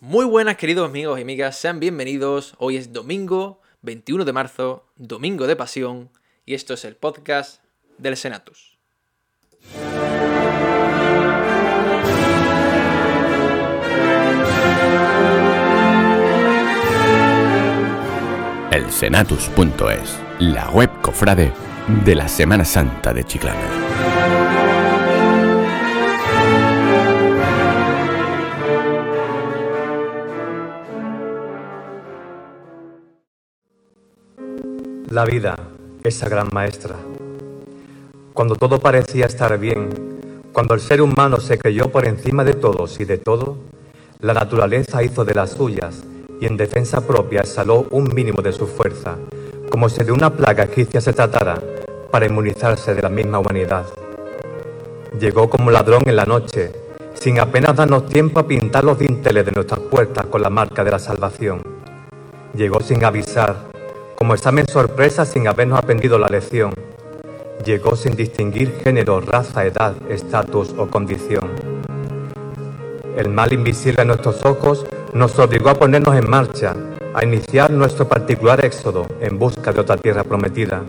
Muy buenas queridos amigos y amigas, sean bienvenidos. Hoy es domingo 21 de marzo, domingo de pasión, y esto es el podcast del Senatus. El Senatus.es, la web cofrade de la Semana Santa de Chiclana. La vida, esa gran maestra. Cuando todo parecía estar bien, cuando el ser humano se creyó por encima de todos y de todo, la naturaleza hizo de las suyas y en defensa propia exhaló un mínimo de su fuerza, como si de una plaga egipcia se tratara, para inmunizarse de la misma humanidad. Llegó como ladrón en la noche, sin apenas darnos tiempo a pintar los dinteles de nuestras puertas con la marca de la salvación. Llegó sin avisar, como examen sorpresa sin habernos aprendido la lección. Llegó sin distinguir género, raza, edad, estatus o condición. El mal invisible a nuestros ojos nos obligó a ponernos en marcha, a iniciar nuestro particular éxodo en busca de otra tierra prometida.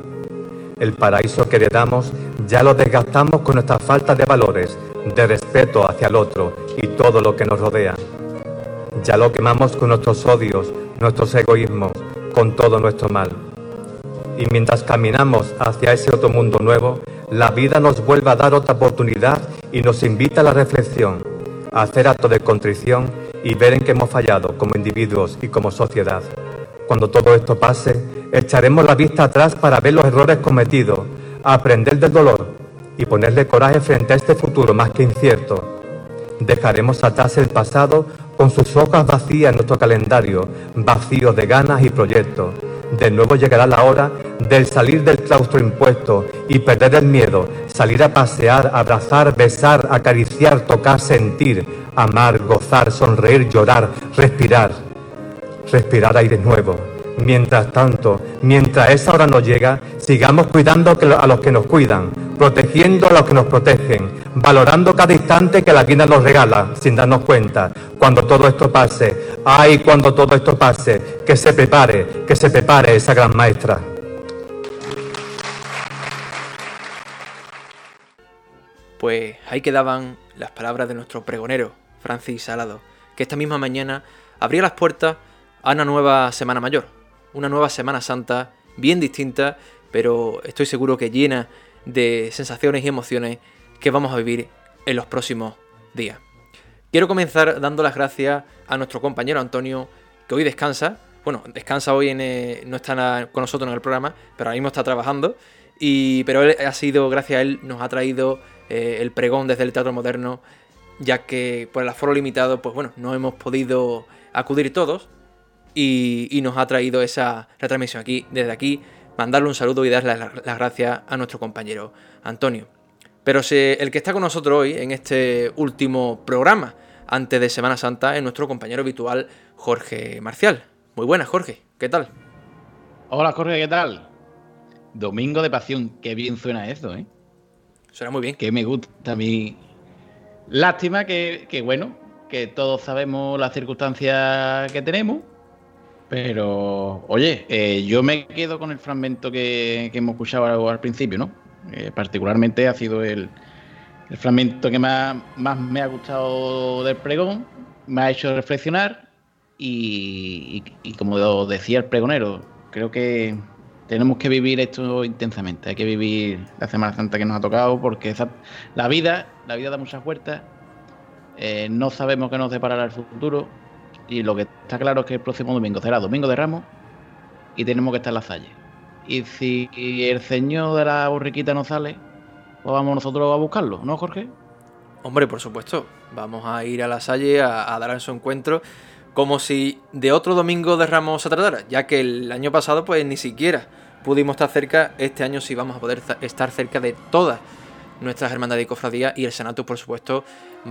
El paraíso que heredamos ya lo desgastamos con nuestra falta de valores, de respeto hacia el otro y todo lo que nos rodea. Ya lo quemamos con nuestros odios, nuestros egoísmos, con todo nuestro mal. Y mientras caminamos hacia ese otro mundo nuevo, la vida nos vuelve a dar otra oportunidad y nos invita a la reflexión, a hacer acto de contrición y ver en qué hemos fallado como individuos y como sociedad. Cuando todo esto pase, echaremos la vista atrás para ver los errores cometidos, aprender del dolor y ponerle coraje frente a este futuro más que incierto. Dejaremos atrás el pasado con sus hojas vacías nuestro calendario, vacío de ganas y proyectos. De nuevo llegará la hora del salir del claustro impuesto y perder el miedo, salir a pasear, abrazar, besar, acariciar, tocar, sentir, amar, gozar, sonreír, llorar, respirar, respirar aire nuevo. Mientras tanto, mientras esa hora no llega, sigamos cuidando a los que nos cuidan, protegiendo a los que nos protegen, valorando cada instante que la vida nos regala sin darnos cuenta. Cuando todo esto pase, ay, cuando todo esto pase, que se prepare, que se prepare esa gran maestra. Pues ahí quedaban las palabras de nuestro pregonero, Francis Salado, que esta misma mañana abría las puertas a una nueva Semana Mayor, una nueva Semana Santa bien distinta, pero estoy seguro que llena de sensaciones y emociones que vamos a vivir en los próximos días. Quiero comenzar dando las gracias a nuestro compañero Antonio, que hoy descansa. Bueno, descansa hoy, en, eh, no está con nosotros en el programa, pero ahora mismo está trabajando. Y, pero él ha sido, gracias a él, nos ha traído eh, el pregón desde el Teatro Moderno, ya que por el aforo limitado, pues bueno, no hemos podido acudir todos. Y, y nos ha traído esa retransmisión aquí, desde aquí, mandarle un saludo y darle las gracias a nuestro compañero Antonio. Pero el que está con nosotros hoy en este último programa, antes de Semana Santa, es nuestro compañero habitual Jorge Marcial. Muy buenas, Jorge, ¿qué tal? Hola, Jorge, ¿qué tal? Domingo de Pasión, qué bien suena eso, ¿eh? Suena muy bien. Que me gusta a mí. Lástima que, bueno, que todos sabemos las circunstancias que tenemos, pero, oye, eh, yo me quedo con el fragmento que, que hemos escuchado al principio, ¿no? Eh, particularmente ha sido el, fragmento que más, me ha gustado del pregón, me ha hecho reflexionar y, como decía el pregonero, creo que tenemos que vivir esto intensamente, hay que vivir la Semana Santa que nos ha tocado porque la vida, la vida da muchas vueltas, eh, no sabemos qué nos deparará el futuro y lo que está claro es que el próximo domingo será Domingo de Ramos y tenemos que estar en la salle. Y si el señor de la borriquita no sale, pues vamos nosotros a buscarlo, ¿no, Jorge? Hombre, por supuesto. Vamos a ir a la Salle a, dar en su encuentro como si de otro domingo de Ramos se tratara, ya que el año pasado pues ni siquiera pudimos estar cerca, este año sí vamos a poder estar cerca de todas nuestras hermandades y cofradías y el Senato por supuesto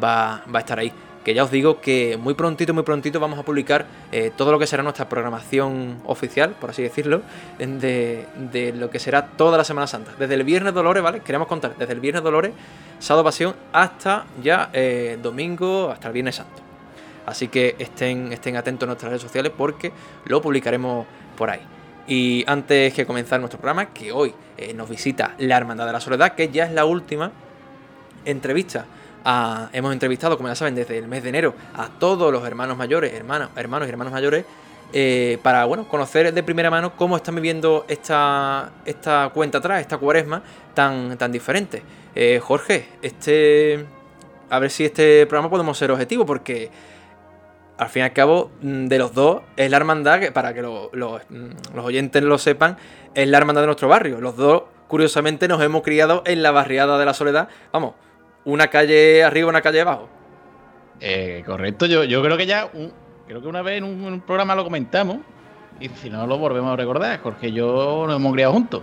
va, va a estar ahí que ya os digo que muy prontito, muy prontito vamos a publicar eh, todo lo que será nuestra programación oficial, por así decirlo, de, lo que será toda la Semana Santa. Desde el Viernes Dolores, ¿vale? Queremos contar, desde el Viernes Dolores, Sábado Pasión, hasta ya eh, domingo, hasta el Viernes Santo. Así que estén, estén atentos a nuestras redes sociales porque lo publicaremos por ahí. Y antes que comenzar nuestro programa, que hoy eh, nos visita la Hermandad de la Soledad, que ya es la última entrevista. Hemos entrevistado, como ya saben, desde el mes de enero a todos los hermanos mayores, hermanos, hermanos y hermanos mayores, eh, para bueno, conocer de primera mano cómo están viviendo esta, esta cuenta atrás, esta cuaresma tan, tan diferente. Eh, Jorge, este. A ver si este programa podemos ser objetivo, porque al fin y al cabo, mm, de los dos, es la hermandad, que para que mm, los oyentes lo sepan, es la hermandad de nuestro barrio. Los dos, curiosamente, nos hemos criado en la barriada de la Soledad. Vamos, una calle arriba, una calle abajo. Eh, correcto, yo, yo creo que ya, creo que una vez en un, programa lo comentamos, y si no lo volvemos a recordar, Jorge y yo nos hemos criado juntos.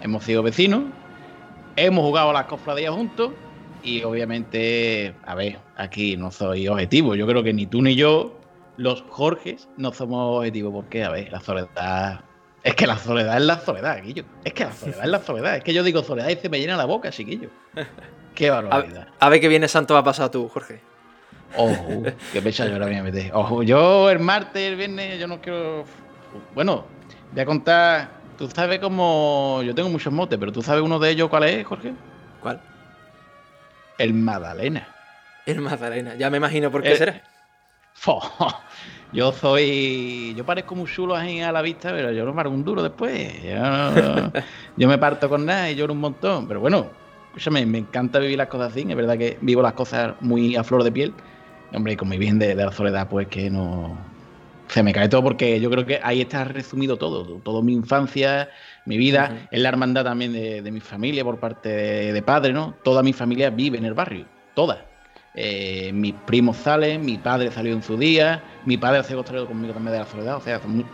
Hemos sido vecinos, hemos jugado a las cofradías juntos y obviamente, a ver, aquí no soy objetivo. Yo creo que ni tú ni yo, los Jorges, no somos objetivos. Porque, a ver, la soledad. Es que la soledad es la soledad, Guillo. Es que la soledad es la soledad. Es que yo digo soledad y se me llena la boca, chiquillo. Qué barbaridad. A, ver qué viene santo va a pasar tú, Jorge. Ojo, qué pecha yo ahora voy a meter. Ojo, yo el martes, el viernes, yo no quiero. Bueno, voy a contar. Tú sabes cómo. Yo tengo muchos motes, pero tú sabes uno de ellos cuál es, Jorge. ¿Cuál? El Magdalena. El Magdalena, ya me imagino por qué eh, será. yo soy. Yo parezco muy chulo ahí a la vista, pero yo no me hago un duro después. Yo, me parto con nada y lloro un montón. Pero bueno, escúchame, me encanta vivir las cosas así. Es verdad que vivo las cosas muy a flor de piel. hombre, con mi bien de, la soledad, pues que no. Se me cae todo porque yo creo que ahí está resumido todo. Todo mi infancia, mi vida, es la hermandad también de, mi familia por parte de, padre, ¿no? Toda mi familia vive en el barrio, toda. Eh, mis primos salen, mi padre salió en su día, mi padre se costado conmigo también de la soledad, o sea, son,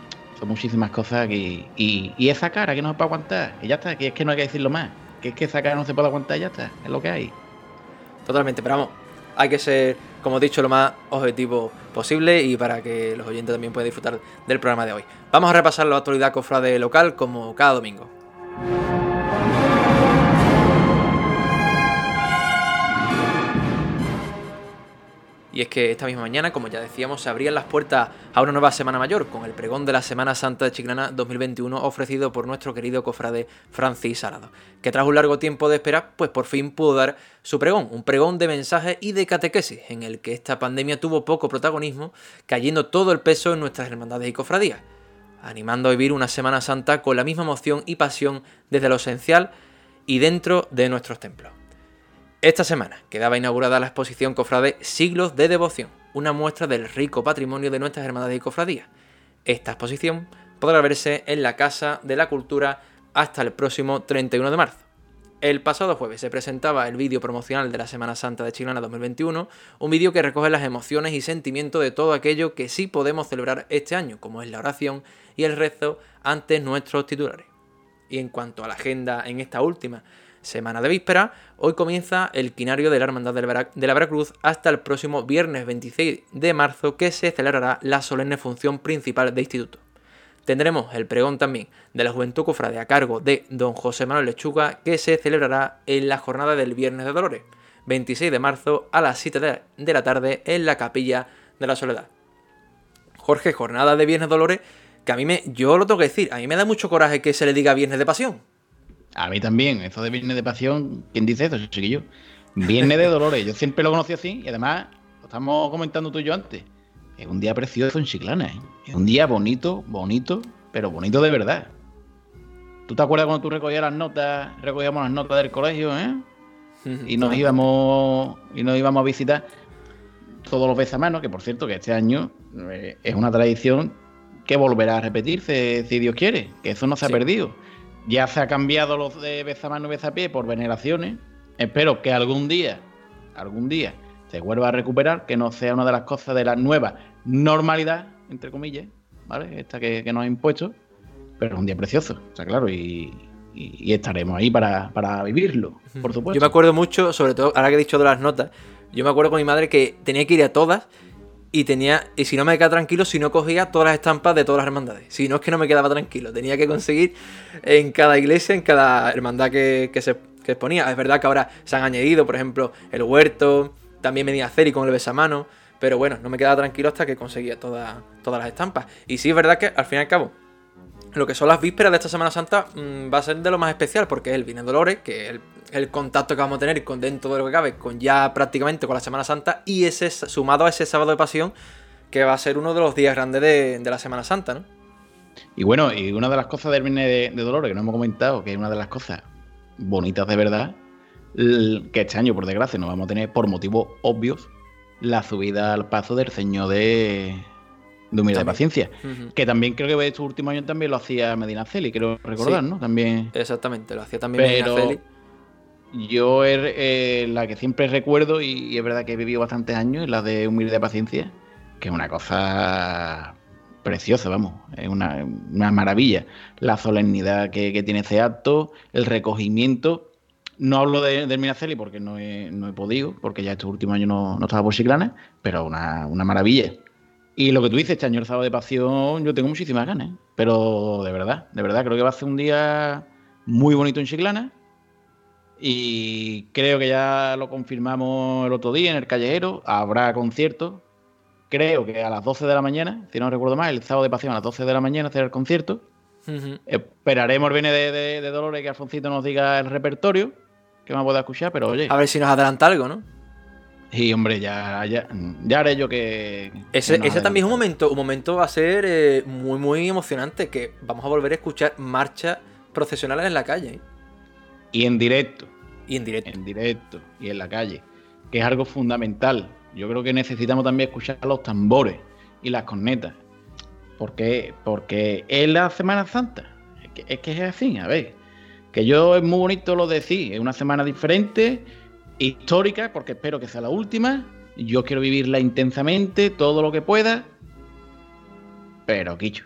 muchísimas cosas y, y, esa cara que no se puede aguantar, y ya está, que es que no hay que decirlo más, que es que esa cara no se puede aguantar, y ya está, es lo que hay. Totalmente, pero vamos, hay que ser, como he dicho, lo más objetivo posible y para que los oyentes también puedan disfrutar del programa de hoy. Vamos a repasar la actualidad cofrade local como cada domingo. Y es que esta misma mañana, como ya decíamos, se abrían las puertas a una nueva Semana Mayor con el pregón de la Semana Santa de Chiclana 2021 ofrecido por nuestro querido cofrade Francis Salado, que tras un largo tiempo de espera, pues por fin pudo dar su pregón, un pregón de mensaje y de catequesis, en el que esta pandemia tuvo poco protagonismo, cayendo todo el peso en nuestras hermandades y cofradías, animando a vivir una Semana Santa con la misma emoción y pasión desde lo esencial y dentro de nuestros templos. Esta semana quedaba inaugurada la exposición Cofrade Siglos de Devoción, una muestra del rico patrimonio de nuestras hermandades y cofradías. Esta exposición podrá verse en la Casa de la Cultura hasta el próximo 31 de marzo. El pasado jueves se presentaba el vídeo promocional de la Semana Santa de Chilana 2021, un vídeo que recoge las emociones y sentimientos de todo aquello que sí podemos celebrar este año, como es la oración y el rezo ante nuestros titulares. Y en cuanto a la agenda en esta última, semana de víspera, hoy comienza el quinario de la Hermandad de la Veracruz hasta el próximo viernes 26 de marzo que se celebrará la solemne función principal de instituto. Tendremos el pregón también de la Juventud Cofrade a cargo de don José Manuel Lechuga que se celebrará en la jornada del Viernes de Dolores, 26 de marzo a las 7 de la tarde en la Capilla de la Soledad. Jorge, jornada de Viernes de Dolores que a mí me, yo lo tengo que decir, a mí me da mucho coraje que se le diga Viernes de Pasión. A mí también, eso de Viernes de Pasión, ¿quién dice eso, chiquillo? Viernes de Dolores, yo siempre lo conocí así y además, lo estamos comentando tú y yo antes, es un día precioso en Chiclana, ¿eh? es un día bonito, bonito, pero bonito de verdad. ¿Tú te acuerdas cuando tú recogías las notas, recogíamos las notas del colegio, eh? Y nos íbamos y nos íbamos a visitar todos los veces a mano, que por cierto que este año eh, es una tradición que volverá a repetirse si Dios quiere, que eso no se ha perdido ya se ha cambiado los de Bezamano y pie por veneraciones. Espero que algún día, algún día, se vuelva a recuperar, que no sea una de las cosas de la nueva normalidad, entre comillas, ¿vale? Esta que, nos ha impuesto, pero es un día precioso, o sea, claro, y, estaremos ahí para, para, vivirlo, por supuesto. Yo me acuerdo mucho, sobre todo, ahora que he dicho de las notas, yo me acuerdo con mi madre que tenía que ir a todas y tenía y si no me quedaba tranquilo si no cogía todas las estampas de todas las hermandades si no es que no me quedaba tranquilo tenía que conseguir en cada iglesia en cada hermandad que, se exponía es verdad que ahora se han añadido por ejemplo el huerto también venía Ceri con el besamano Pero bueno, no me quedaba tranquilo hasta que conseguía todas todas las estampas. Y sí, es verdad que al fin y al cabo, lo que son las vísperas de esta Semana Santa mm, va a ser de lo más especial, porque es el Vine Dolores, que es el, contacto que vamos a tener con dentro de lo que cabe, con ya prácticamente con la Semana Santa, y ese sumado a ese sábado de pasión, que va a ser uno de los días grandes de, de la Semana Santa, ¿no? Y bueno, y una de las cosas del Vine de, Dolores que no hemos comentado, que es una de las cosas bonitas de verdad, que este año, por desgracia, no vamos a tener, por motivos obvios, la subida al paso del Señor de, de Humildad y. Paciencia. Que también creo que estos últimos años también lo hacía Medina Celi, creo recordar, Sí. ¿no? También. Exactamente, lo hacía también Pero- Medina Celi. Yo er- eh, la que siempre recuerdo, y, y es verdad que he vivido bastantes años, es la de Humildad y Paciencia, que es una cosa preciosa, vamos, es una, una maravilla. La solemnidad que, que tiene ese acto, el recogimiento. No hablo de, del Minaceli porque no he, no he podido, porque ya estos últimos años no, no estaba por Chiclana, pero una, una maravilla. Y lo que tú dices, este año el sábado de pasión, yo tengo muchísimas ganas, ¿eh? pero de verdad, de verdad, creo que va a ser un día muy bonito en Chiclana. Y creo que ya lo confirmamos el otro día en el callejero. Habrá concierto. Creo que a las 12 de la mañana, si no recuerdo mal, el sábado de pasión a las 12 de la mañana será el concierto. Esperaremos el viene de, de- de Dolores que Alfoncito nos diga el repertorio, que me pueda escuchar, pero oye. A ver si nos adelanta algo, ¿no? Y hombre, ya, ya, ya haré yo que. Ese, que nos ese también es un momento, un momento va a ser eh, muy, muy emocionante, que vamos a volver a escuchar marchas procesionales en la calle ¿eh? Y en directo. y en directo. en directo y en la calle, que es algo fundamental. Yo creo que necesitamos también escuchar los tambores y las cornetas. Porque, porque es la Semana Santa. Es que, es que es así, a ver. Que yo es muy bonito lo de decir, es una semana diferente, histórica, porque espero que sea la última. Yo quiero vivirla intensamente, todo lo que pueda. Pero, Quicho,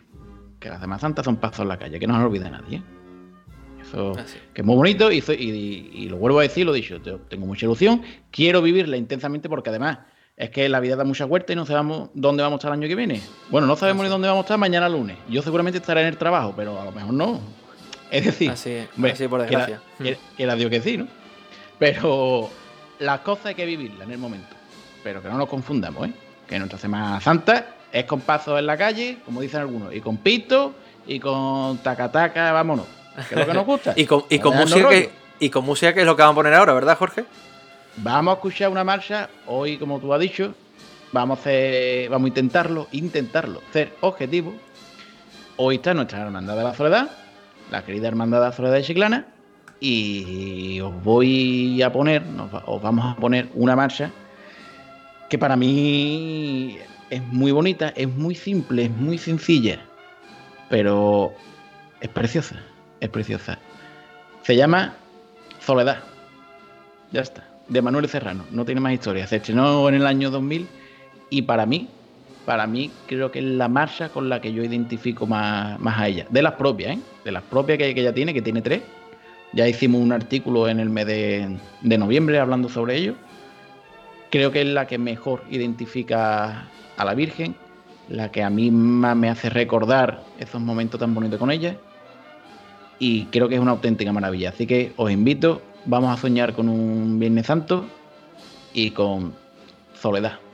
que las Semana Santa son pasos en la calle, que no se olvide nadie. ¿eh? Eso, Así. que es muy bonito y, y- y lo vuelvo a decir, lo he dicho, te- tengo mucha ilusión, quiero vivirla intensamente porque además es que la vida da mucha vuelta y no sabemos dónde vamos a estar el año que viene. Bueno, no sabemos ni dónde vamos a estar mañana lunes. Yo seguramente estaré en el trabajo, pero a lo mejor no. Es decir, Así es, hombre, así por desgracia. Quiera- quiera Dios que sí, ¿no? Pero las cosas hay que vivirlas en el momento. Pero que no nos confundamos, ¿eh? Que nuestra Semana Santa es con pasos en la calle, como dicen algunos, y con pito y con taca-taca, vámonos. Que es lo que nos gusta. Y con, y con música que, y con música que es lo que vamos a poner ahora, ¿verdad, Jorge? Vamos a escuchar una marcha, hoy como tú has dicho, vamos a, hacer- vamos a intentarlo, intentarlo, ser objetivo. Hoy está nuestra Hermandad de la Soledad, la querida Hermandad de la Soledad de Chiclana, y os voy a poner, os vamos a poner una marcha que para mí es muy bonita, es muy simple, es muy sencilla, pero es preciosa, es preciosa. Se llama Soledad. Ya está. De Manuel Serrano. No tiene más historia. Se estrenó en el año 2000 y para mí, para mí creo que es la marcha con la que yo identifico más, más a ella. De las propias, ¿eh? De las propias que ella tiene, que tiene tres. Ya hicimos un artículo en el mes de, noviembre hablando sobre ello. Creo que es la que mejor identifica a la Virgen, la que a mí más me hace recordar esos momentos tan bonitos con ella y creo que es una auténtica maravilla. Así que os invito, vamos a soñar con un Viernes Santo y con soledad.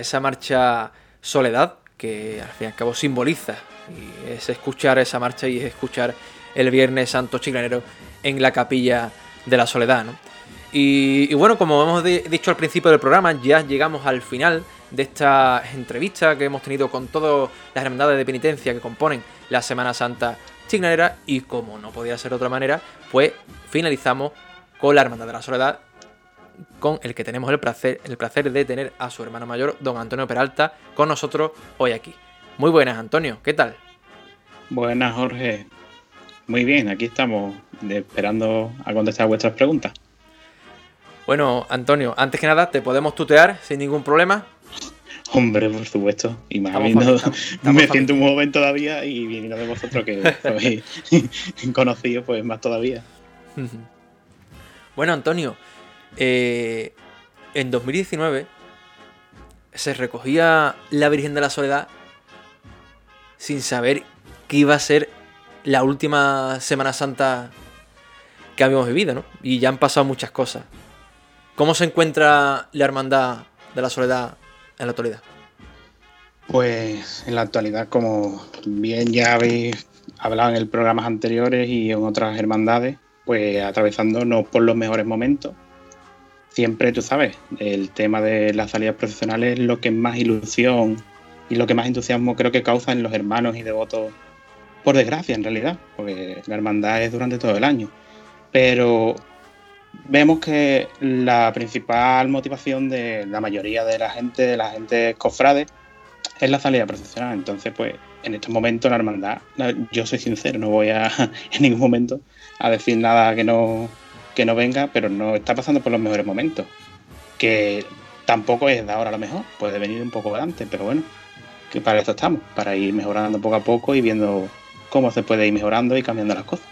Esa marcha Soledad, que al fin y al cabo simboliza. Y es escuchar esa marcha y es escuchar el Viernes Santo Chiclanero en la capilla de la Soledad. ¿no? Y, bueno, como hemos dicho al principio del programa, ya llegamos al final de esta entrevista que hemos tenido con todas las hermandades de penitencia que componen la Semana Santa Chiclanera. Y como no podía ser de otra manera, pues finalizamos con la Hermandad de la Soledad con el que tenemos el placer, el placer de tener a su hermano mayor, don Antonio Peralta, con nosotros hoy aquí. Muy buenas, Antonio, ¿qué tal? Buenas, Jorge. Muy bien, aquí estamos esperando a contestar vuestras preguntas. Bueno, Antonio, antes que nada, te podemos tutear sin ningún problema. Hombre, por supuesto. Y más me siento muy joven todavía y viniendo de vosotros que sois conocidos, pues más todavía. bueno, Antonio, eh, en 2019 se recogía la Virgen de la Soledad sin saber que iba a ser la última Semana Santa que habíamos vivido, ¿no? Y ya han pasado muchas cosas. ¿Cómo se encuentra la Hermandad de la Soledad en la actualidad? Pues en la actualidad, como bien ya habéis hablado en programas anteriores y en otras hermandades, pues atravesándonos por los mejores momentos siempre, tú sabes, el tema de las salidas profesionales es lo que más ilusión y lo que más entusiasmo creo que causa en los hermanos y devotos, por desgracia en realidad, porque la hermandad es durante todo el año. Pero vemos que la principal motivación de la mayoría de la gente, de la gente cofrade, es la salida profesional. Entonces, pues en estos momentos la hermandad, yo soy sincero, no voy a en ningún momento a decir nada que no que no venga, pero no está pasando por los mejores momentos. Que tampoco es de ahora lo mejor, puede venir un poco antes, pero bueno, que para eso estamos, para ir mejorando poco a poco y viendo cómo se puede ir mejorando y cambiando las cosas.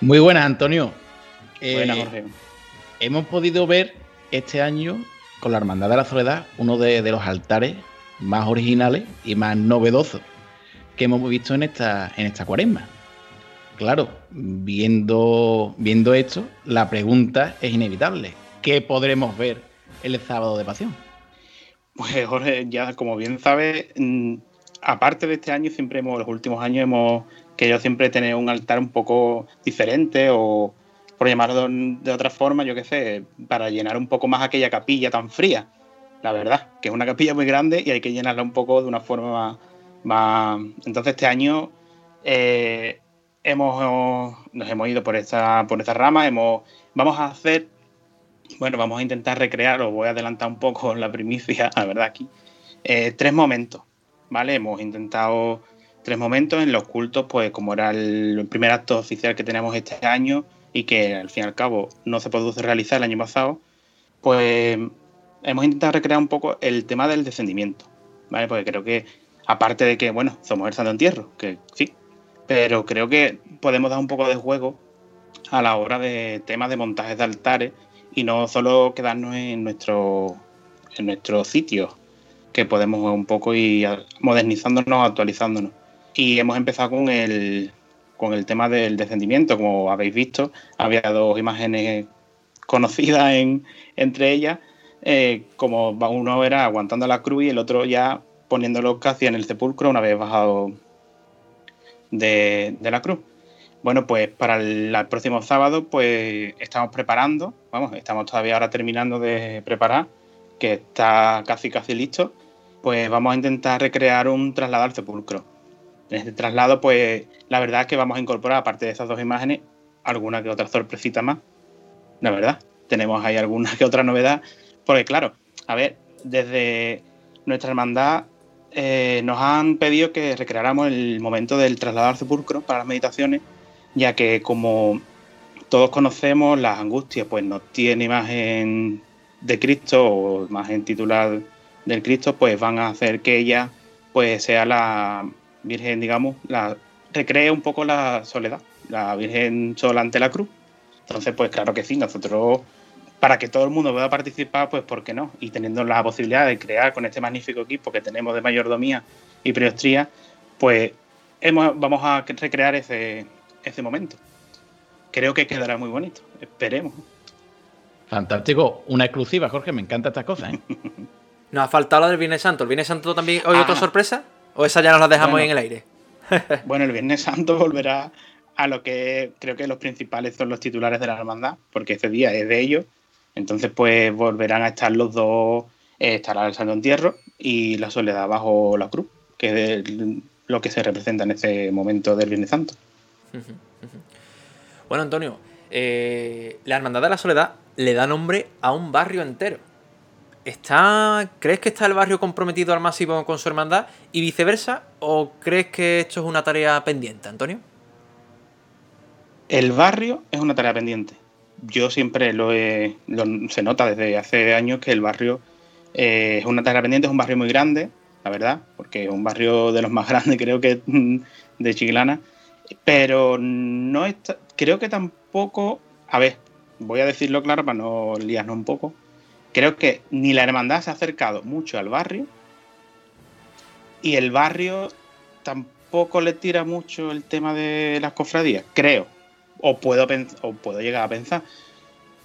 Muy buenas, Antonio. Buenas, eh, Jorge. Hemos podido ver este año con la Hermandad de la Soledad uno de, de los altares más originales y más novedosos que hemos visto en esta, en esta cuaresma claro, viendo, viendo esto, la pregunta es inevitable. ¿Qué podremos ver el sábado de pasión? Pues Jorge, ya como bien sabes, mm, aparte de este año, siempre hemos, los últimos años hemos querido siempre tener un altar un poco diferente o, por llamarlo de otra forma, yo qué sé, para llenar un poco más aquella capilla tan fría. La verdad, que es una capilla muy grande y hay que llenarla un poco de una forma más... Entonces este año eh, hemos, nos hemos ido por esta, por esta rama, hemos, vamos a hacer, bueno, vamos a intentar recrear, os voy a adelantar un poco la primicia, la verdad, aquí, eh, tres momentos, ¿vale? Hemos intentado tres momentos en los cultos, pues como era el, primer acto oficial que tenemos este año y que al fin y al cabo no se pudo realizar el año pasado, pues hemos intentado recrear un poco el tema del descendimiento, ¿vale? Porque creo que, aparte de que, bueno, somos el santo entierro, que sí, pero creo que podemos dar un poco de juego a la hora de temas de montajes de altares y no solo quedarnos en nuestro en nuestro sitio que podemos un poco ir modernizándonos, actualizándonos. Y hemos empezado con el con el tema del descendimiento, como habéis visto, había dos imágenes conocidas en, entre ellas, eh, como uno era aguantando la cruz y el otro ya poniéndolo casi en el sepulcro una vez bajado de, la cruz. Bueno, pues para el, próximo sábado, pues estamos preparando, vamos, estamos todavía ahora terminando de preparar, que está casi casi listo, pues vamos a intentar recrear un traslado al sepulcro. En este traslado, pues la verdad es que vamos a incorporar, aparte de esas dos imágenes, alguna que otra sorpresita más. La verdad, tenemos ahí alguna que otra novedad, porque claro, a ver, desde nuestra hermandad eh, nos han pedido que recreáramos el momento del traslado al sepulcro para las meditaciones, ya que como todos conocemos, las angustias pues no tiene imagen de Cristo o imagen titular del Cristo, pues van a hacer que ella pues sea la Virgen, digamos, la recree un poco la soledad, la Virgen sola ante la cruz. Entonces, pues claro que sí, nosotros para que todo el mundo pueda participar, pues ¿por qué no? Y teniendo la posibilidad de crear con este magnífico equipo que tenemos de mayordomía y priostría, pues hemos, vamos a recrear ese, ese momento. Creo que quedará muy bonito, esperemos. Fantástico. Una exclusiva, Jorge. Me encanta estas cosas. ¿eh? Nos ha faltado la del Viernes Santo. ¿El Viernes Santo también hoy otra ah. sorpresa? ¿O esa ya nos la dejamos en el aire? bueno, el Viernes Santo volverá a lo que creo que los principales son los titulares de la hermandad, porque este día es de ellos. Entonces, pues volverán a estar los dos, eh, estará el Santo Entierro y la Soledad bajo la cruz, que es lo que se representa en este momento del Viernes Santo. Bueno, Antonio, eh, la Hermandad de la Soledad le da nombre a un barrio entero. ¿Está, ¿Crees que está el barrio comprometido al máximo con su hermandad y viceversa? ¿O crees que esto es una tarea pendiente, Antonio? El barrio es una tarea pendiente. Yo siempre lo, he, se nota desde hace años que el barrio eh, es una tarea pendiente, es un barrio muy grande, la verdad, porque es un barrio de los más grandes creo que de Chiclana, pero no está, creo que tampoco, a ver, voy a decirlo claro para no liarnos un poco, creo que ni la hermandad se ha acercado mucho al barrio y el barrio tampoco le tira mucho el tema de las cofradías, creo, o puedo, o puedo llegar a pensar.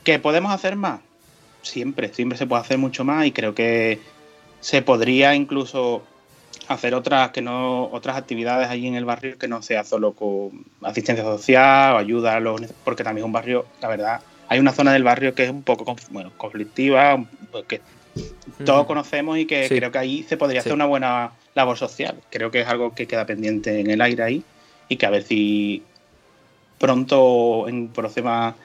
¿Que podemos hacer más? Siempre, siempre se puede hacer mucho más y creo que se podría incluso hacer otras que no otras actividades allí en el barrio que no sea solo con asistencia social o ayuda a los porque también es un barrio la verdad hay una zona del barrio que es un poco bueno conflictiva que todos conocemos y que creo que ahí se podría hacer una buena labor social creo que es algo que queda pendiente en el aire ahí y que a ver si pronto en próxima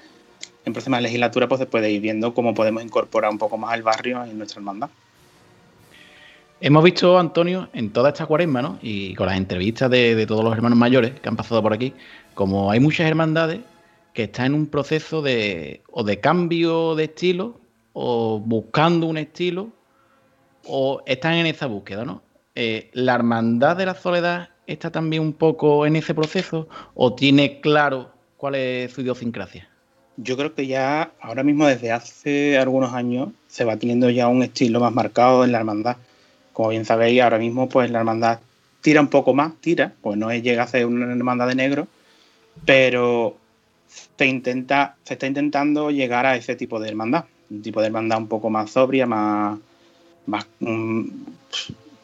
en próxima legislatura pues se puede ir viendo cómo podemos incorporar un poco más el barrio en nuestra hermandad Hemos visto, Antonio, en toda esta cuaresma, ¿no? Y con las entrevistas de, todos los hermanos mayores que han pasado por aquí, como hay muchas hermandades que están en un proceso de o de cambio de estilo, o buscando un estilo, o están en esa búsqueda, ¿no? Eh, ¿La hermandad de la soledad está también un poco en ese proceso o tiene claro cuál es su idiosincrasia? Yo creo que ya ahora mismo desde hace algunos años se va teniendo ya un estilo más marcado en la hermandad como bien sabéis, ahora mismo pues la hermandad tira un poco más, tira, pues no llega a ser una hermandad de negro, pero se, intenta, se está intentando llegar a ese tipo de hermandad, un tipo de hermandad un poco más sobria, más, más mm,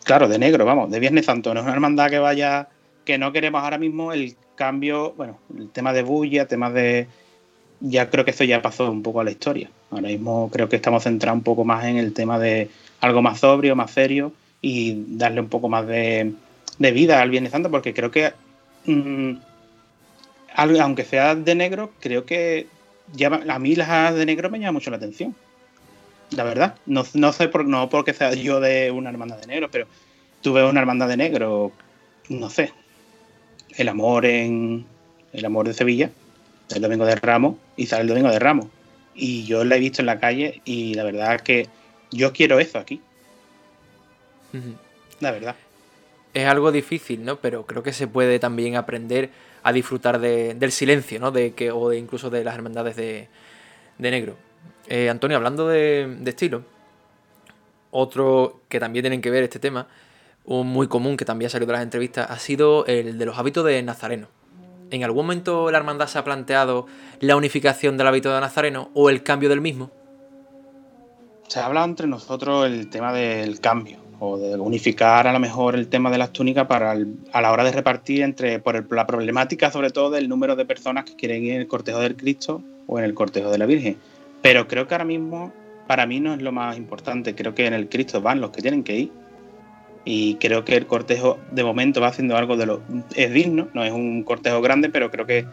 claro, de negro, vamos, de Viernes Santo, no es una hermandad que vaya, que no queremos ahora mismo el cambio, bueno, el tema de bulla, temas de, ya creo que eso ya pasó un poco a la historia. Ahora mismo creo que estamos centrados un poco más en el tema de algo más sobrio, más serio y darle un poco más de, vida al Viernes Santo, porque creo que, mm, aunque sea de negro, creo que a mí las de negro me llama mucho la atención. La verdad, no, no sé por, no porque sea yo de una hermandad de negro, pero tuve una hermandad de negro, no sé, el amor en el amor de Sevilla, el domingo de Ramos, y sale el domingo de Ramos. Y yo la he visto en la calle y la verdad es que yo quiero eso aquí. La verdad. Es algo difícil, ¿no? Pero creo que se puede también aprender a disfrutar del silencio, ¿no? De que, o de incluso de las hermandades de, negro. Eh, Antonio, hablando de, estilo, otro que también tienen que ver este tema, un muy común que también ha salido de las entrevistas, ha sido el de los hábitos de Nazareno. ¿En algún momento la hermandad se ha planteado la unificación del hábito de Nazareno o el cambio del mismo? Se ha hablado entre nosotros el tema del cambio o de unificar a lo mejor el tema de las túnicas para a la hora de repartir entre por la problemática sobre todo del número de personas que quieren ir en el cortejo del Cristo o en el cortejo de la Virgen. Pero creo que ahora mismo para mí no es lo más importante, creo que en el Cristo van los que tienen que ir y creo que el cortejo de momento va haciendo algo de lo es digno, no es un cortejo grande, pero creo que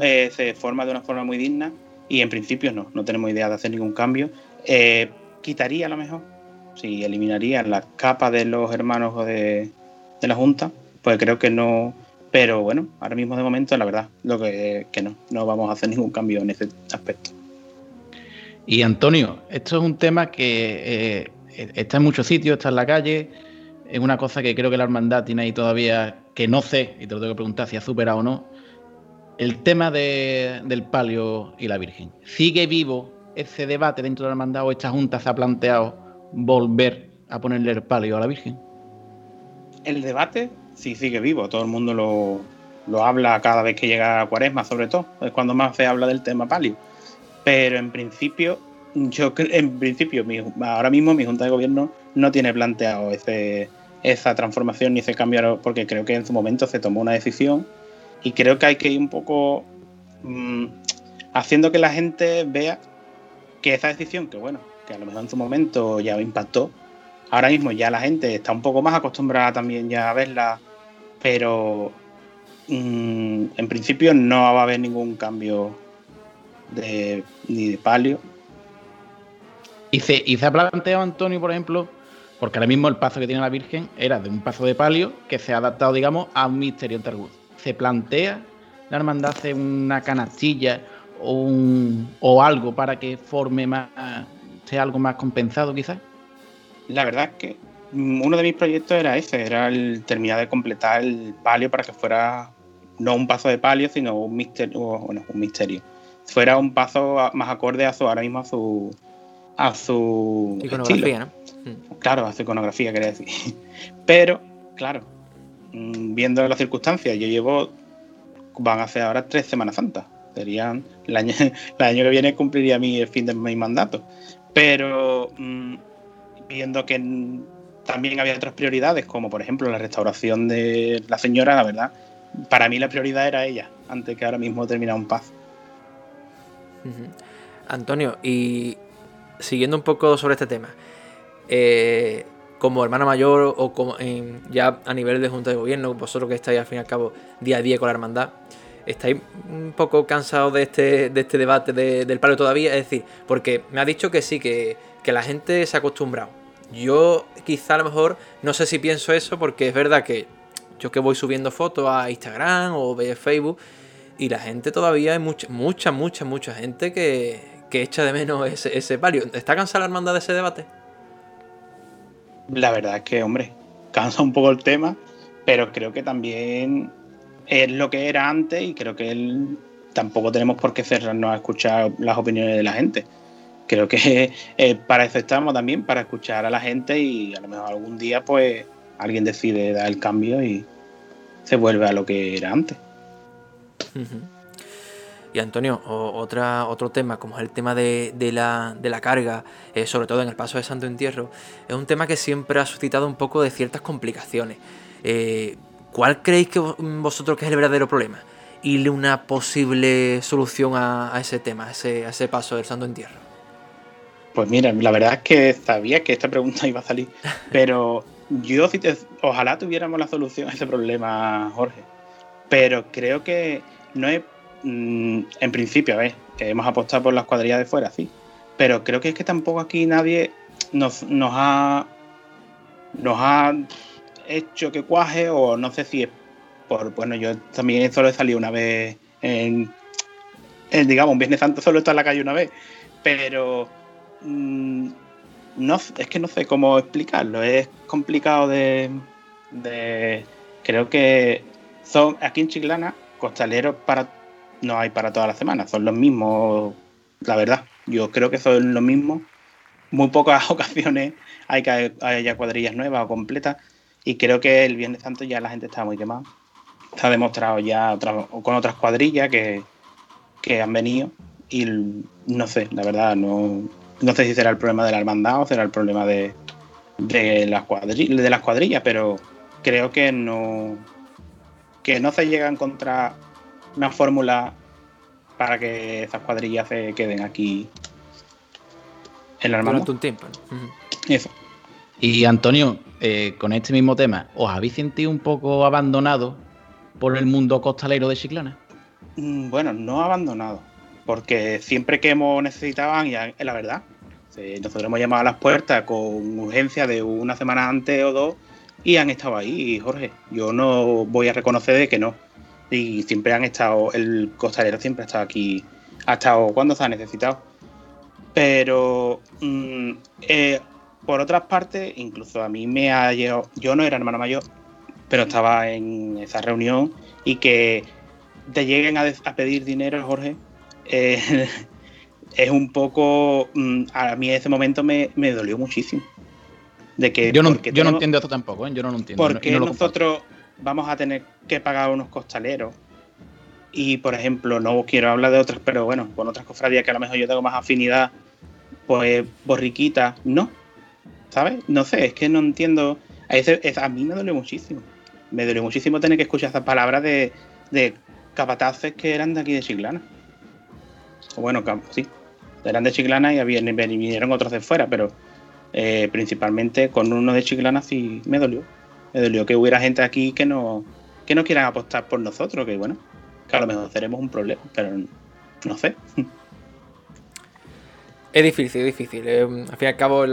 eh, se forma de una forma muy digna y en principio no, no tenemos idea de hacer ningún cambio. Eh, quitaría a lo mejor si eliminarían la capa de los hermanos o de, la Junta, pues creo que no. Pero bueno, ahora mismo de momento, la verdad, lo que, que no, no vamos a hacer ningún cambio en ese aspecto. Y Antonio, esto es un tema que eh, está en muchos sitios, está en la calle, es una cosa que creo que la hermandad tiene ahí todavía, que no sé, y te lo tengo que preguntar si ha superado o no, el tema del palio y la Virgen. ¿Sigue vivo ese debate dentro de la hermandad o esta junta se ha planteado volver a ponerle el palio a la Virgen? El debate sí sigue vivo, todo el mundo lo, habla cada vez que llega a Cuaresma, sobre todo, es cuando más se habla del tema palio. Pero en principio yo en principio, ahora mismo mi Junta de Gobierno no tiene planteado ese, esa transformación ni ese cambio, porque creo que en su momento se tomó una decisión y creo que hay que ir un poco mm, haciendo que la gente vea que esa decisión, que bueno, que a lo mejor en su momento ya impactó, ahora mismo ya la gente está un poco más acostumbrada también ya a verla, pero mm, en principio no va a haber ningún cambio de, ni de palio. Y se, y se ha planteado, Antonio, por ejemplo, porque ahora mismo el paso que tiene la Virgen era de un paso de palio que se ha adaptado, digamos, a un misterio en ¿Se plantea la hermandad hacer una canastilla o, un, o algo para que forme más, sea algo más compensado quizás? La verdad es que uno de mis proyectos era ese, era el terminar de completar el palio para que fuera no un paso de palio, sino un misterio, bueno, un misterio. Fuera un paso más acorde a su, ahora mismo a su a su iconografía, ¿no? Mm. Claro, a su iconografía, quería decir. Pero, claro, mm, viendo las circunstancias, yo llevo, van a ser ahora tres Semanas Santas. Serían, el año, el año que viene cumpliría mi, el fin de mi mandato. Pero mm, viendo que también había otras prioridades, como por ejemplo la restauración de la señora, la verdad, para mí la prioridad era ella, antes que ahora mismo terminar un paz. Antonio, y siguiendo un poco sobre este tema, eh, como hermana mayor o como ya a nivel de junta de gobierno, vosotros que estáis al fin y al cabo día a día con la hermandad, ¿estáis un poco cansados de este, de este debate del palo todavía? Es decir, porque me ha dicho que sí, que, que la gente se ha acostumbrado. Yo quizá a lo mejor no sé si pienso eso porque es verdad que yo que voy subiendo fotos a Instagram o a Facebook y la gente todavía hay mucha, mucha, mucha, mucha gente que, que echa de menos ese, ese palio. ¿Está cansada la hermandad de ese debate? La verdad es que, hombre, cansa un poco el tema, pero creo que también es lo que era antes y creo que él, tampoco tenemos por qué cerrarnos a escuchar las opiniones de la gente. Creo que eh, para eso estamos también, para escuchar a la gente y a lo mejor algún día pues alguien decide dar el cambio y se vuelve a lo que era antes. Y Antonio, otra, otro tema, como es el tema de, la, carga, eh, sobre todo en el paso de Santo Entierro, es un tema que siempre ha suscitado un poco de ciertas complicaciones. Eh, ¿Cuál creéis que vosotros que es el verdadero problema? Y una posible solución a, ese tema, a ese, paso del Santo Entierro. Pues mira, la verdad es que sabía que esta pregunta iba a salir, pero yo si ojalá tuviéramos la solución a ese problema, Jorge. Pero creo que no es Mm, en principio, a ver, hemos apostado por las cuadrillas de fuera, sí. Pero creo que es que tampoco aquí nadie nos, ha nos ha hecho que cuaje o no sé si es por bueno yo también solo he salido una vez en, digamos un Viernes Santo solo está en la calle una vez pero mm, no es que no sé cómo explicarlo es complicado de, de creo que son aquí en Chiclana costaleros para no hay para todas las semanas, son los mismos, la verdad. Yo creo que son los mismos. Muy pocas ocasiones hay que haya cuadrillas nuevas o completas. Y creo que el Viernes Santo ya la gente está muy quemada. Se ha demostrado ya con otras cuadrillas que, han venido. Y no sé, la verdad, no, no sé si será el problema de la hermandad o será el problema de, de, las, de las cuadrillas, pero creo que no, que no se llega a encontrar una fórmula para que esas cuadrillas se queden aquí en la Durante un tiempo. Eso. Y Antonio, eh, con este mismo tema, ¿os habéis sentido un poco abandonado por el mundo costalero de Chiclana? Mm, bueno, no abandonado, porque siempre que hemos necesitado, y la verdad, nosotros hemos llamado a las puertas con urgencia de una semana antes o dos y han estado ahí, Jorge. Yo no voy a reconocer de que no y siempre han estado, el costalero siempre ha estado aquí, ha estado cuando se ha necesitado. Pero mm, eh, por otras partes, incluso a mí me ha llegado, yo no era hermano mayor, pero estaba en esa reunión y que te lleguen a, pedir dinero, Jorge, eh, es un poco, mm, a mí ese momento me, dolió muchísimo. De que, yo no, yo no entiendo esto tampoco, ¿eh? yo no lo entiendo. Porque nosotros vamos a tener que pagar unos costaleros. Y por ejemplo, no quiero hablar de otras, pero bueno, con otras cofradías que a lo mejor yo tengo más afinidad, pues borriquita, no. ¿Sabes? No sé, es que no entiendo. A, a mí me duele muchísimo. Me duele muchísimo tener que escuchar esas palabras de, de capataces que eran de aquí de Chiclana. O bueno, sí, eran de Chiclana y vinieron otros de fuera, pero eh, principalmente con uno de Chiclana sí me dolió. Me dolió que hubiera gente aquí que no, que no quieran apostar por nosotros, que bueno, que a lo mejor seremos un problema, pero no sé. Es difícil, es difícil. Eh, al fin y al cabo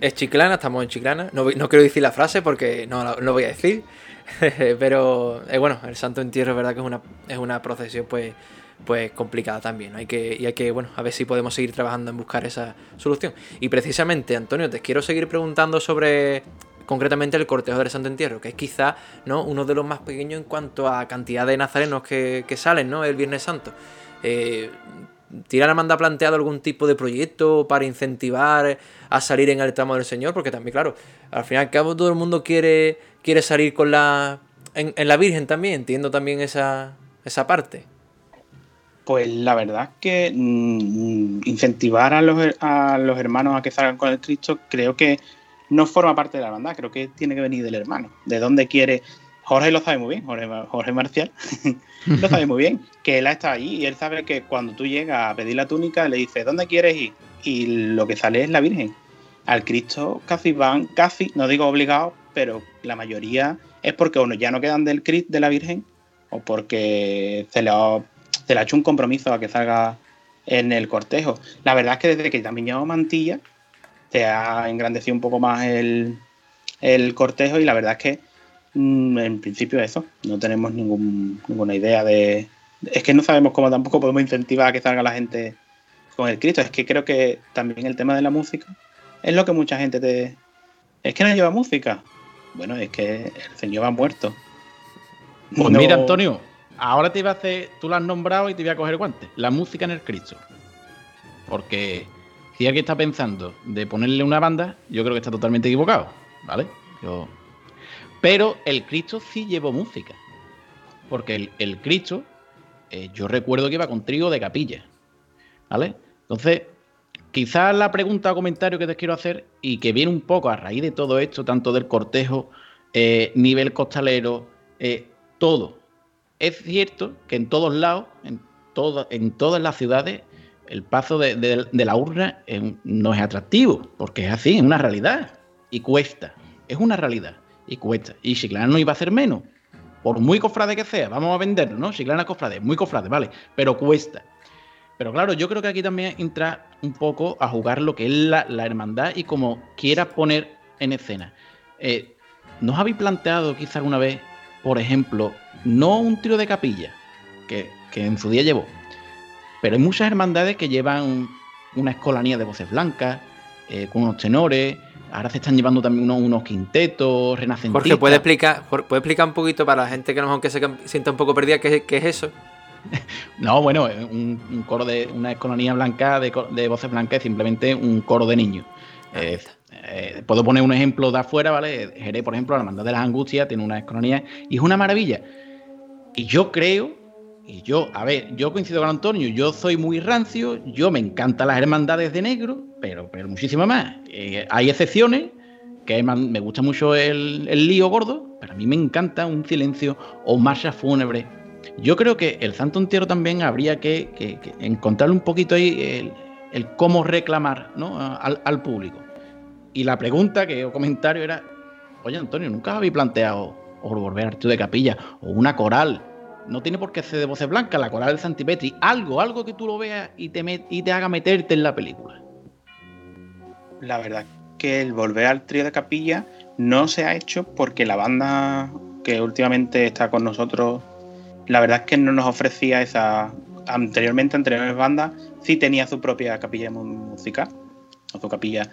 es Chiclana, estamos en Chiclana. No, no quiero decir la frase porque no lo voy a decir. pero eh, bueno, el Santo Entierro es verdad que es una, es una procesión pues pues complicada también. Hay que, y hay que, bueno, a ver si podemos seguir trabajando en buscar esa solución. Y precisamente, Antonio, te quiero seguir preguntando sobre concretamente el cortejo del Santo Entierro, que es quizá ¿no? uno de los más pequeños en cuanto a cantidad de nazarenos que, salen ¿no? el Viernes Santo. Eh, ¿Tira la manda planteado algún tipo de proyecto para incentivar a salir en el tramo del Señor? Porque también, claro, al fin y al cabo todo el mundo quiere, quiere salir con la, en, en la Virgen también, entiendo también esa, esa parte. Pues la verdad es que mm, incentivar a los, a los hermanos a que salgan con el Cristo creo que no forma parte de la hermandad, creo que tiene que venir del hermano. De dónde quiere. Jorge lo sabe muy bien, Jorge, Marcial lo sabe muy bien, que él ha estado allí y él sabe que cuando tú llegas a pedir la túnica le dices, ¿dónde quieres ir? Y lo que sale es la Virgen. Al Cristo casi van, casi, no digo obligados, pero la mayoría es porque uno ya no quedan del Cristo de la Virgen o porque se le ha se le ha hecho un compromiso a que salga en el cortejo. La verdad es que desde que también llevamos mantilla, se ha engrandecido un poco más el, cortejo y la verdad es que mm, en principio eso, no tenemos ninguna idea de... Es que no sabemos cómo tampoco podemos incentivar a que salga la gente con el Cristo. Es que creo que también el tema de la música es lo que mucha gente te... Es que no lleva música. Bueno, es que el Señor ha muerto. Pues mira, Antonio, Ahora te iba a hacer, tú lo has nombrado y te voy a coger guante. La música en el Cristo. Porque si alguien está pensando de ponerle una banda, yo creo que está totalmente equivocado. ¿Vale? Pero el Cristo sí llevó música. Porque el, Cristo, eh, yo recuerdo que iba con trigo de capilla. ¿Vale? Entonces, quizás la pregunta o comentario que te quiero hacer y que viene un poco a raíz de todo esto, tanto del cortejo, eh, nivel costalero, eh, todo, es cierto que en todos lados, en, todas las ciudades, el paso de, la urna no es atractivo, porque es así, es una realidad y cuesta. Es una realidad y cuesta. Y Chiclana no iba a hacer menos, por muy cofrade que sea, vamos a venderlo, ¿no? Chiclana cofrade, muy cofrade, vale, pero cuesta. Pero claro, yo creo que aquí también entra un poco a jugar lo que es la, hermandad y como quiera poner en escena. Eh, ¿Nos habéis planteado quizá alguna vez por ejemplo, no un trío de capilla, que, en su día llevó, pero hay muchas hermandades que llevan una escolanía de voces blancas, eh, con unos tenores, ahora se están llevando también unos, quintetos renacentistas. Jorge, ¿puede explicar, ¿puede explicar un poquito para la gente que a lo mejor se sienta un poco perdida qué, es eso? no, bueno, un, coro de una escolanía blanca de, voces blancas es simplemente un coro de niños. Eh, eh, puedo poner un ejemplo de afuera, ¿vale? Jerez, por ejemplo, la Hermandad de las Angustias tiene una escronía y es una maravilla. Y yo creo, y yo, a ver, yo coincido con Antonio, yo soy muy rancio, yo me encantan las hermandades de negro, pero, pero muchísimo más. Eh, hay excepciones, que me gusta mucho el, lío gordo, pero a mí me encanta un silencio o marcha fúnebre. Yo creo que el Santo Entierro también habría que, que, encontrarle un poquito ahí el, cómo reclamar ¿no? al público. Y la pregunta que o comentario era, oye Antonio, ¿nunca habéis planteado o volver a de capilla o una coral? No tiene por qué ser de voces blancas, la coral de Santipetri, algo, algo que tú lo veas y te, haga meterte en la película. La verdad que el volver al trío de capilla no se ha hecho porque la banda que últimamente está con nosotros, la verdad es que no nos ofrecía esa. Anteriormente, anteriores bandas, sí tenía su propia capilla musical, o su capilla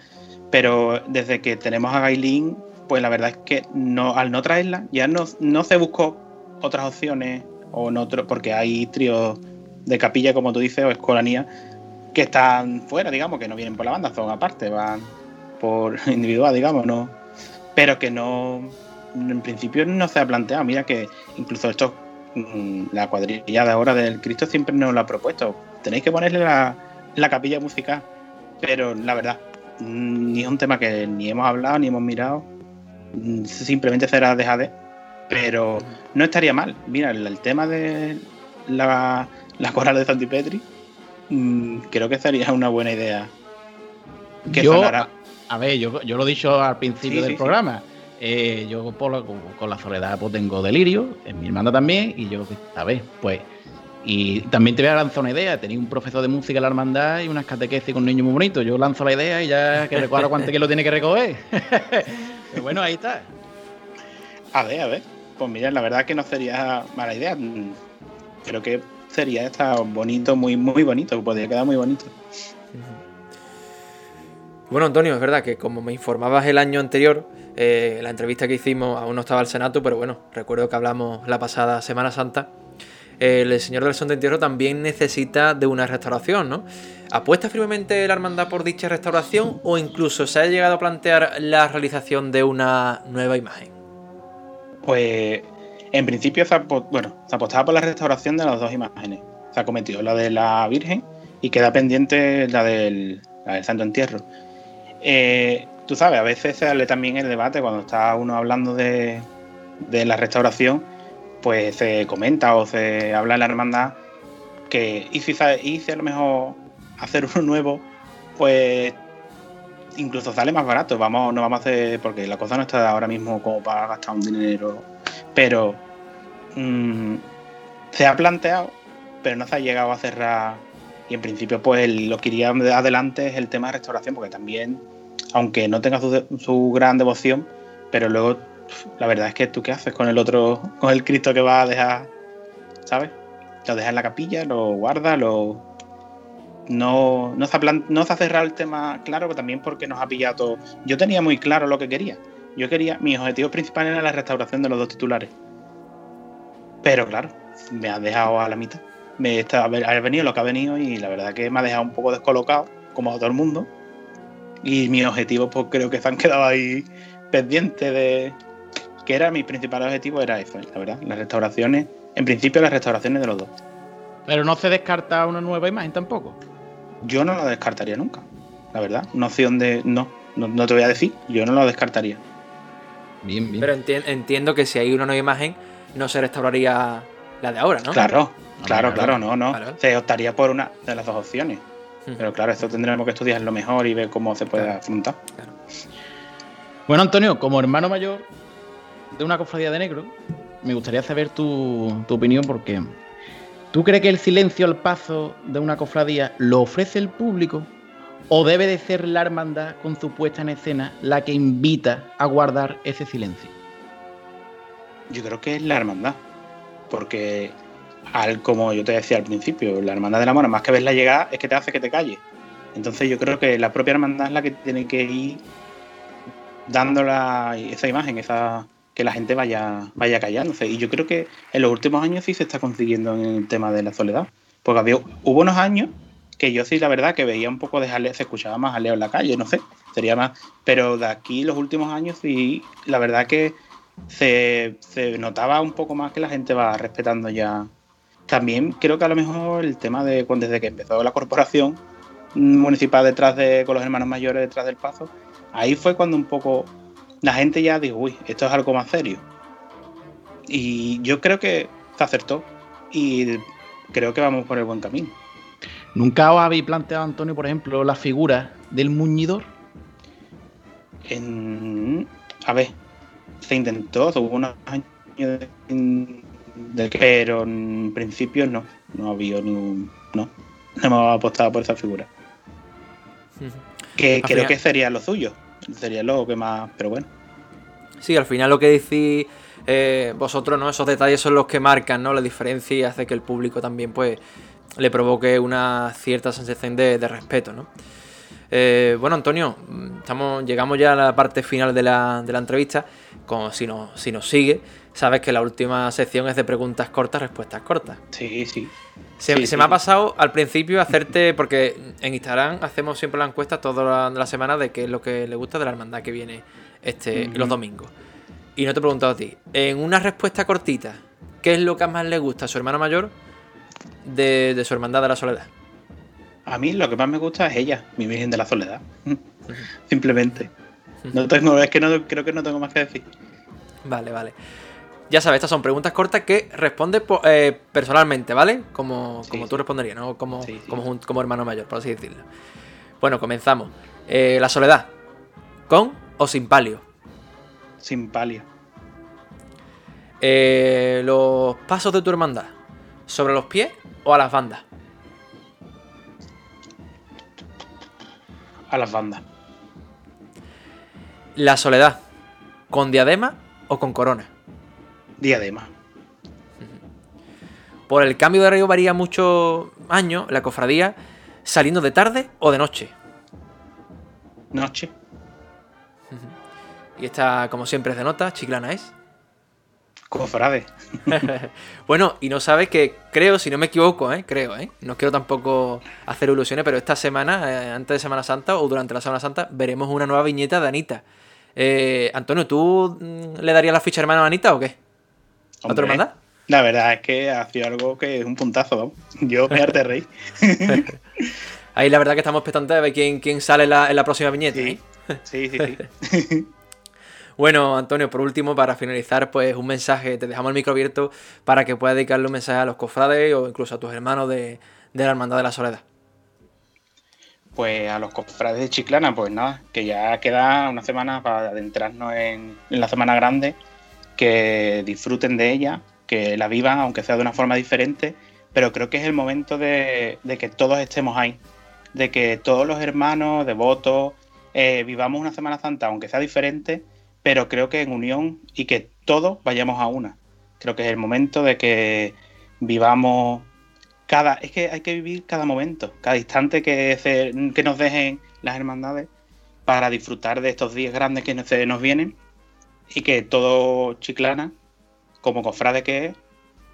pero desde que tenemos a Gailin, pues la verdad es que no, al no traerla, ya no, no se buscó otras opciones o otro, porque hay tríos de capilla, como tú dices, o escolanía, que están fuera, digamos, que no vienen por la banda, son aparte, van por individual, digamos, no. Pero que no, en principio no se ha planteado. Mira que incluso esto, mm, la cuadrilla de ahora del Cristo siempre nos lo ha propuesto. Tenéis que ponerle la, la capilla musical pero la verdad, ni es un tema que ni hemos hablado ni hemos mirado. Simplemente será de Jade, pero no estaría mal. Mira, el, el tema de la, la coral de Santipetri, mm, creo que sería una buena idea. Que Yo-. A ver, yo, yo lo he dicho al principio Sí, del sí, sí. programa. Eh, yo por la- con, con la soledad pues tengo delirio, en mi hermana también, y yo, a ver, pues. Y también te voy a lanzar una idea. Tenía un profesor de música en la hermandad y unas catequesis con niños muy bonitos. Yo lanzo la idea y ya que recuerda cuánto que lo tiene que recoger. Pero bueno, ahí está. A ver, a ver. Pues mira, la verdad que no sería mala idea. Creo que sería esta bonito, muy, muy bonito, que podría quedar muy bonito. Bueno, Antonio, es verdad que como me informabas el año anterior, eh, la entrevista que hicimos aún no estaba el Senato, pero bueno, recuerdo que hablamos la pasada Semana Santa. El Señor del Son de Entierro también necesita de una restauración, ¿no? ¿Apuesta firmemente la hermandad por dicha restauración o incluso se ha llegado a plantear la realización de una nueva imagen? Pues en principio se, bueno, se apostaba por la restauración de las dos imágenes. Se ha cometido la de la Virgen y queda pendiente la del, Santo Entierro. Eh, tú sabes, a veces se sale también el debate cuando está uno hablando de la restauración, pues se comenta o se habla en la hermandad que y si, y a lo mejor hacer uno nuevo, pues incluso sale más barato. Vamos, no vamos a hacer, porque la cosa no está ahora mismo como para gastar un dinero, pero mm, se ha planteado, pero no se ha llegado a cerrar. Y en principio, pues lo que iría adelante es el tema de restauración, porque también, aunque no tenga su, su gran devoción, pero luego la verdad es que tú qué haces con el otro, con el Cristo que va a dejar, ¿sabes? Lo dejas en la capilla, lo guardas, lo, no, no, se ha no se ha cerrado el tema claro, pero también porque nos ha pillado todo. Yo tenía muy claro lo que quería. Yo quería, mi objetivo principal era la restauración de los dos titulares. Pero claro, me ha dejado a la mitad. Me ha venido lo que ha venido y la verdad que me ha dejado un poco descolocado, como a todo el mundo. Y mis objetivos, pues creo que se han quedado ahí pendientes de. Que era mi principal objetivo, era eso, la verdad. Las restauraciones, en principio, las restauraciones de los dos. Pero no se descarta una nueva imagen tampoco. Yo no lo descartaría nunca, la verdad. No sé dónde. No, no, no te voy a decir. Yo no lo descartaría. Bien, bien. Pero enti- entiendo que si hay una nueva imagen, no se restauraría la de ahora, ¿no? Claro, claro, claro. claro, no, no. Claro. Se optaría por una de las dos opciones. Pero claro, esto tendremos que estudiarlo mejor y ver cómo se puede Claro. afrontar. Bueno, Antonio, como hermano mayor de una cofradía de negro, me gustaría saber tu, opinión porque ¿tú crees que el silencio al paso de una cofradía lo ofrece el público o debe de ser la hermandad con su puesta en escena la que invita a guardar ese silencio? Yo creo que es la hermandad. Porque, al, como yo te decía al principio, la hermandad de la mona, más que verla llegar, es que te hace que te calles. Entonces yo creo que la propia hermandad es la que tiene que ir dando la- esa imagen, esa que la gente vaya, vaya callándose. Y yo creo que en los últimos años sí se está consiguiendo en el tema de la soledad. Porque había, hubo unos años que yo sí, la verdad, que veía un poco de jaleo, se escuchaba más jaleo en la calle, no sé, sería más. Pero de aquí, los últimos años, sí, la verdad que se, se notaba un poco más que la gente va respetando ya. También creo que a lo mejor el tema de cuando desde que empezó la corporación municipal detrás de, con los hermanos mayores detrás del paso, ahí fue cuando un poco la gente ya dijo, uy, esto es algo más serio. Y yo creo que se acertó y creo que vamos por el buen camino. ¿Nunca os habéis planteado, Antonio, por ejemplo, la figura del muñidor? En- a ver, se intentó, hubo unos años de, de- pero en principio no, no había ningún, no, no hemos apostado por esa figura. Que creo que sería lo suyo, sería lo que más, pero bueno. Sí, al final lo que decís eh, vosotros, ¿no? Esos detalles son los que marcan, ¿no? La diferencia y hace que el público también, pues, le provoque una cierta sensación de, de respeto, ¿no? Eh, bueno, Antonio, mm, estamos, llegamos ya a la parte final de la, de la entrevista. Como si, nos, si nos sigue, sabes que la última sección es de preguntas cortas, respuestas cortas. Sí, sí. Se, Sí, se sí. me ha pasado al principio hacerte, porque en Instagram hacemos siempre la encuesta toda la, la semana de qué es lo que le gusta de la hermandad que viene este, los domingos. Y no te he preguntado a ti, en una respuesta cortita, ¿qué es lo que más le gusta a su hermano mayor de, de su hermandad de la soledad? A mí lo que más me gusta es ella, mi Virgen de la Soledad. Simplemente. No tengo, es que no, creo que no tengo más que decir. Vale, vale. Ya sabes, estas son preguntas cortas que respondes po- eh, personalmente, ¿vale? Como, Sí, como tú responderías, ¿no? Como, Sí, sí. Como, un- como hermano mayor, por así decirlo. Bueno, comenzamos. Eh, la soledad. ¿Con o sin palio? Sin palio. Eh, los pasos de tu hermandad. ¿Sobre los pies o a las bandas? A las bandas. La soledad. ¿Con diadema o con corona? Diadema. Por el cambio de horario varía mucho año la cofradía saliendo de tarde o de noche. Noche. Y esta, como siempre, es de nota, chiclana es. Cofrade. Bueno, y no sabes que creo, si no me equivoco, ¿eh? creo, ¿eh? no quiero tampoco hacer ilusiones, pero esta semana, eh, antes de Semana Santa o durante la Semana Santa, veremos una nueva viñeta de Anita. Eh, Antonio, ¿tú mm, le darías la ficha hermana a Anita o qué? ¿A tu Hombre, hermandad? La verdad es que ha sido algo que es un puntazo, vamos. Yo me harté reír. Ahí la verdad que estamos expectantes de ver quién, quién sale en la, en la próxima viñeta. Sí. ¿eh? Sí, sí, sí. Bueno, Antonio, por último, para finalizar, pues un mensaje, te dejamos el micro abierto para que puedas dedicarle un mensaje a los cofrades o incluso a tus hermanos de, de la Hermandad de la Soledad. Pues a los cofrades de Chiclana, pues nada, que ya queda una semana para adentrarnos en, en la semana grande, que disfruten de ella, que la vivan, aunque sea de una forma diferente, pero creo que es el momento de, que todos estemos ahí, de que todos los hermanos, devotos, eh, vivamos una Semana Santa, aunque sea diferente, pero creo que en unión y que todos vayamos a una. Creo que es el momento de que vivamos cada, es que hay que vivir cada momento, cada instante que, se- nos dejen las hermandades para disfrutar de estos días grandes que se nos vienen y que todo Chiclana, como cofrade que es,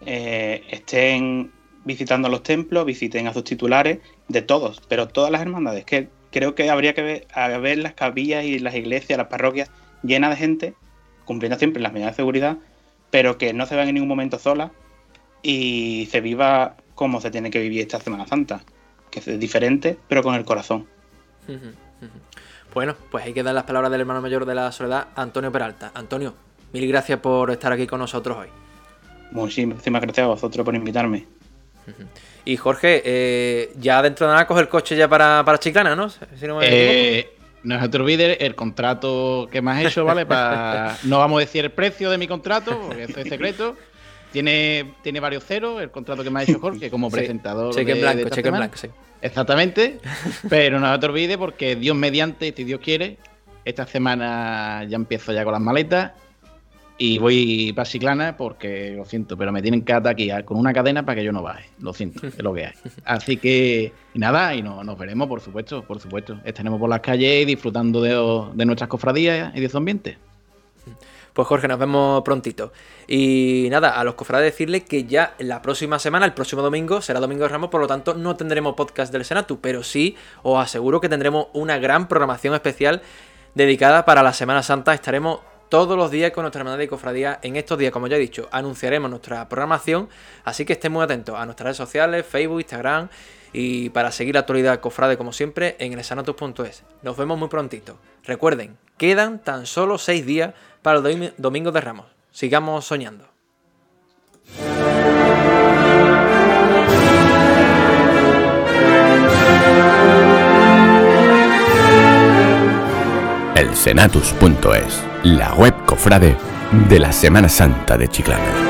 eh, estén visitando los templos, visiten a sus titulares, de todos, pero todas las hermandades, que creo que habría que ver, las capillas y las iglesias, las parroquias llenas de gente, cumpliendo siempre las medidas de seguridad, pero que no se vean en ningún momento solas y se viva como se tiene que vivir esta Semana Santa, que es diferente, pero con el corazón. Bueno, pues ahí quedan las palabras del hermano mayor de la Soledad, Antonio Peralta. Antonio, mil gracias por estar aquí con nosotros hoy. Muchísimas gracias a vosotros por invitarme. Y Jorge, eh, ya dentro de nada coge el coche ya para, para Chiclana, ¿no? Si no me. Eh, no se te olvide el contrato que me has hecho, ¿vale? Para... No vamos a decir el precio de mi contrato, porque eso es secreto. Tiene, tiene varios ceros el contrato que me ha hecho Jorge como Sí, presentador. cheque en blanco, de cheque en blanco, sí. Exactamente. Pero no te olvide porque Dios mediante, si Dios quiere, esta semana ya empiezo ya con las maletas y voy para Chiclana porque, lo siento, pero me tienen que atar aquí a- con una cadena para que yo no baje. Lo siento, es lo que hay. Así que, nada, y no- nos veremos, por supuesto, por supuesto. Estaremos por las calles disfrutando de, de nuestras cofradías y de su ambiente. Pues Jorge, nos vemos prontito. Y nada, a los cofrades decirles que ya la próxima semana, el próximo domingo, será Domingo de Ramos, por lo tanto no tendremos podcast del Senatu, pero sí os aseguro que tendremos una gran programación especial dedicada para la Semana Santa. Estaremos todos los días con nuestra hermandad de cofradía en estos días, como ya he dicho, anunciaremos nuestra programación, así que estén muy atentos a nuestras redes sociales, Facebook, Instagram y para seguir la actualidad cofrade como siempre en elesanatus.es. Nos vemos muy prontito. Recuerden, quedan tan solo seis días para el domi- Domingo de Ramos. Sigamos soñando. Elsenatus.es, la web cofrade de la Semana Santa de Chiclana.